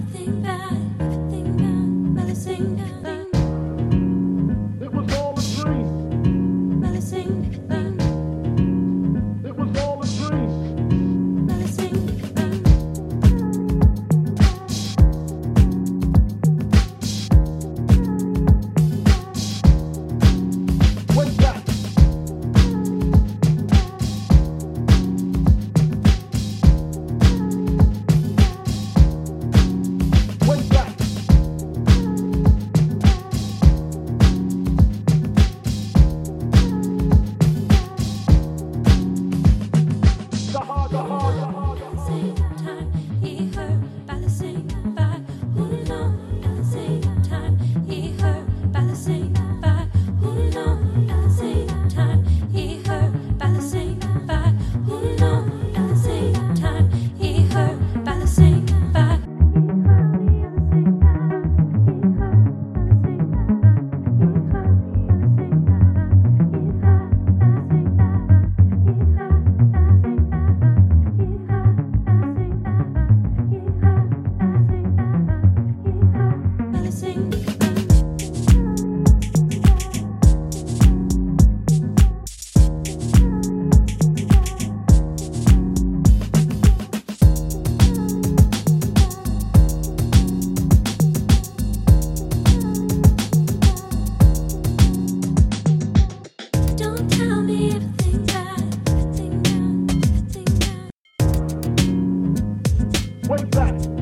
nothing What's that?